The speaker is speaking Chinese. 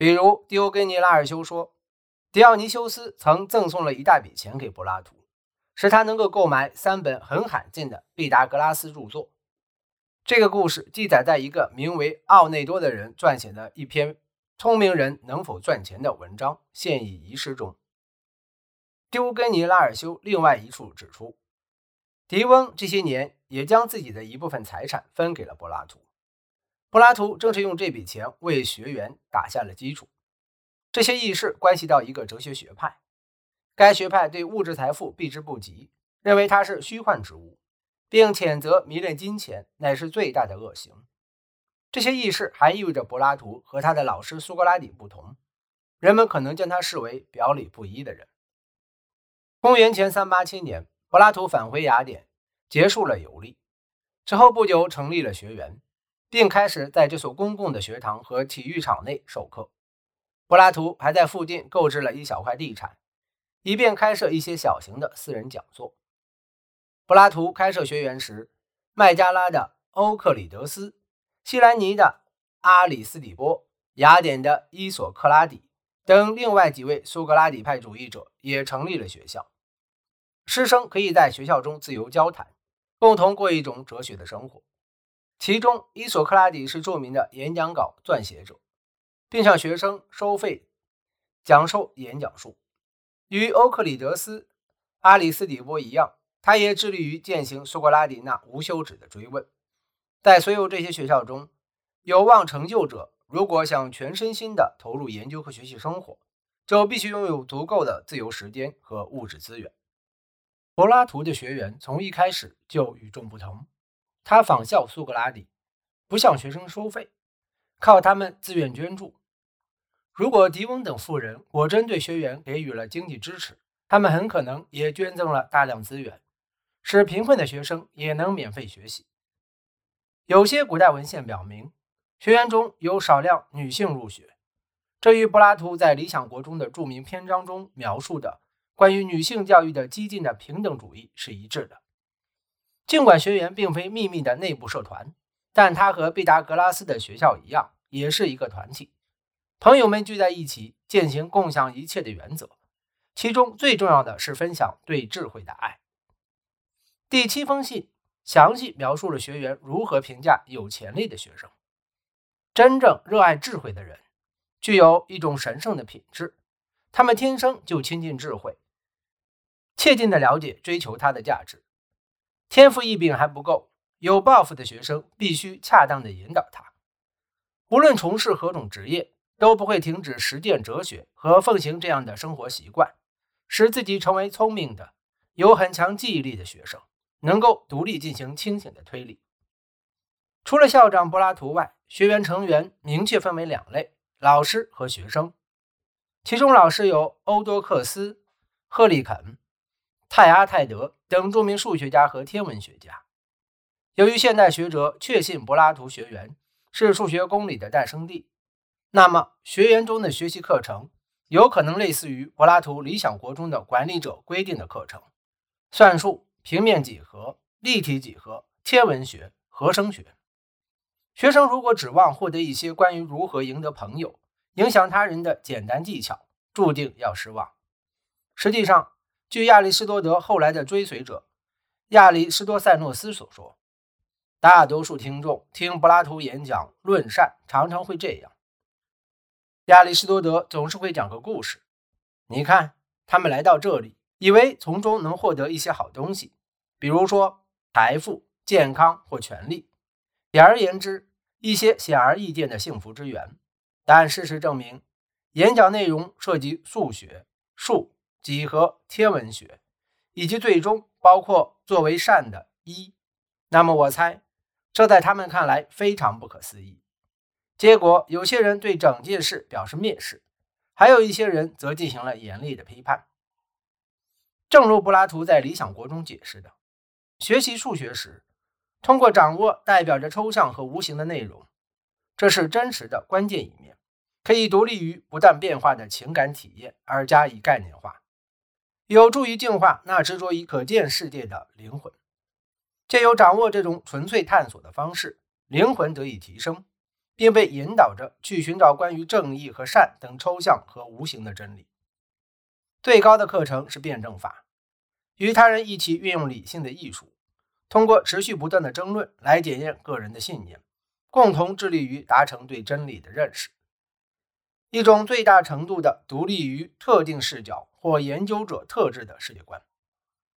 比如狄欧根尼拉尔修说，狄奥尼修斯曾赠送了一大笔钱给柏拉图，使他能够购买三本很罕见的毕达哥拉斯著作。这个故事记载在一个名为奥内多的人撰写的一篇《聪明人能否赚钱》的文章现已遗失中。狄欧根尼拉尔修另外一处指出，狄翁这些年也将自己的一部分财产分给了柏拉图。柏拉图正是用这笔钱为学员打下了基础。这些轶事关系到一个哲学学派，该学派对物质财富避之不及，认为它是虚幻之物，并谴责迷恋金钱乃是最大的恶行。这些轶事还意味着柏拉图和他的老师苏格拉底不同，人们可能将他视为表里不一的人。公元前三八七年，柏拉图返回雅典，结束了游历，之后不久成立了学员。并开始在这所公共的学堂和体育场内授课。柏拉图还在附近购置了一小块地产，以便开设一些小型的私人讲座。柏拉图开设学员时，麦加拉的欧克里德斯、西兰尼的阿里斯底波、雅典的伊索克拉底等另外几位苏格拉底派主义者也成立了学校。师生可以在学校中自由交谈，共同过一种哲学的生活。其中，伊索克拉底是著名的演讲稿撰写者，并向学生收费讲授演讲术。与欧克里德斯、阿里斯底波一样，他也致力于践行苏格拉底那无休止的追问。在所有这些学校中，有望成就者如果想全身心地投入研究和学习生活，就必须拥有足够的自由时间和物质资源。柏拉图的学员从一开始就与众不同。他仿效苏格拉底，不向学生收费，靠他们自愿捐助。如果狄翁等富人果真对学员给予了经济支持，他们很可能也捐赠了大量资源，使贫困的学生也能免费学习。有些古代文献表明，学员中有少量女性入学，这与柏拉图在《理想国》中的著名篇章中描述的关于女性教育的激进的平等主义是一致的。尽管学员并非秘密的内部社团，但他和毕达哥拉斯的学校一样，也是一个团体。朋友们聚在一起，践行共享一切的原则，其中最重要的是分享对智慧的爱。第七封信详细描述了学员如何评价有潜力的学生。真正热爱智慧的人，具有一种神圣的品质，他们天生就亲近智慧，切近的了解、追求它的价值。天赋异禀还不够，有抱负的学生必须恰当的引导他。无论从事何种职业，都不会停止实践哲学和奉行这样的生活习惯，使自己成为聪明的、有很强记忆力的学生，能够独立进行清醒的推理。除了校长柏拉图外，学员成员明确分为两类：老师和学生。其中，老师有欧多克斯、赫利肯。泰阿泰德等著名数学家和天文学家。由于现代学者确信柏拉图学园是数学公理的诞生地，那么学员中的学习课程有可能类似于柏拉图《理想国》中的管理者规定的课程：算术、平面几何、立体几何、天文学、和声学。学生如果指望获得一些关于如何赢得朋友、影响他人的简单技巧，注定要失望。实际上，据亚里士多德后来的追随者亚里士多塞诺斯所说，大多数听众听柏拉图演讲论善，常常会这样：亚里士多德总是会讲个故事。你看，他们来到这里，以为从中能获得一些好东西，比如说财富、健康或权利，简而言之，一些显而易见的幸福之源。但事实证明，演讲内容涉及数学、数。几何、天文学，以及最终包括作为善的一，那么我猜，这在他们看来非常不可思议。结果，有些人对整件事表示蔑视，还有一些人则进行了严厉的批判。正如柏拉图在《理想国》中解释的，学习数学时，通过掌握代表着抽象和无形的内容，这是真实的关键一面，可以独立于不断变化的情感体验而加以概念化。有助于净化那执着于可见世界的灵魂，借由掌握这种纯粹探索的方式，灵魂得以提升，并被引导着去寻找关于正义和善等抽象和无形的真理。最高的课程是辩证法，与他人一起运用理性的艺术，通过持续不断的争论来检验个人的信念，共同致力于达成对真理的认识。一种最大程度的独立于特定视角或研究者特质的世界观。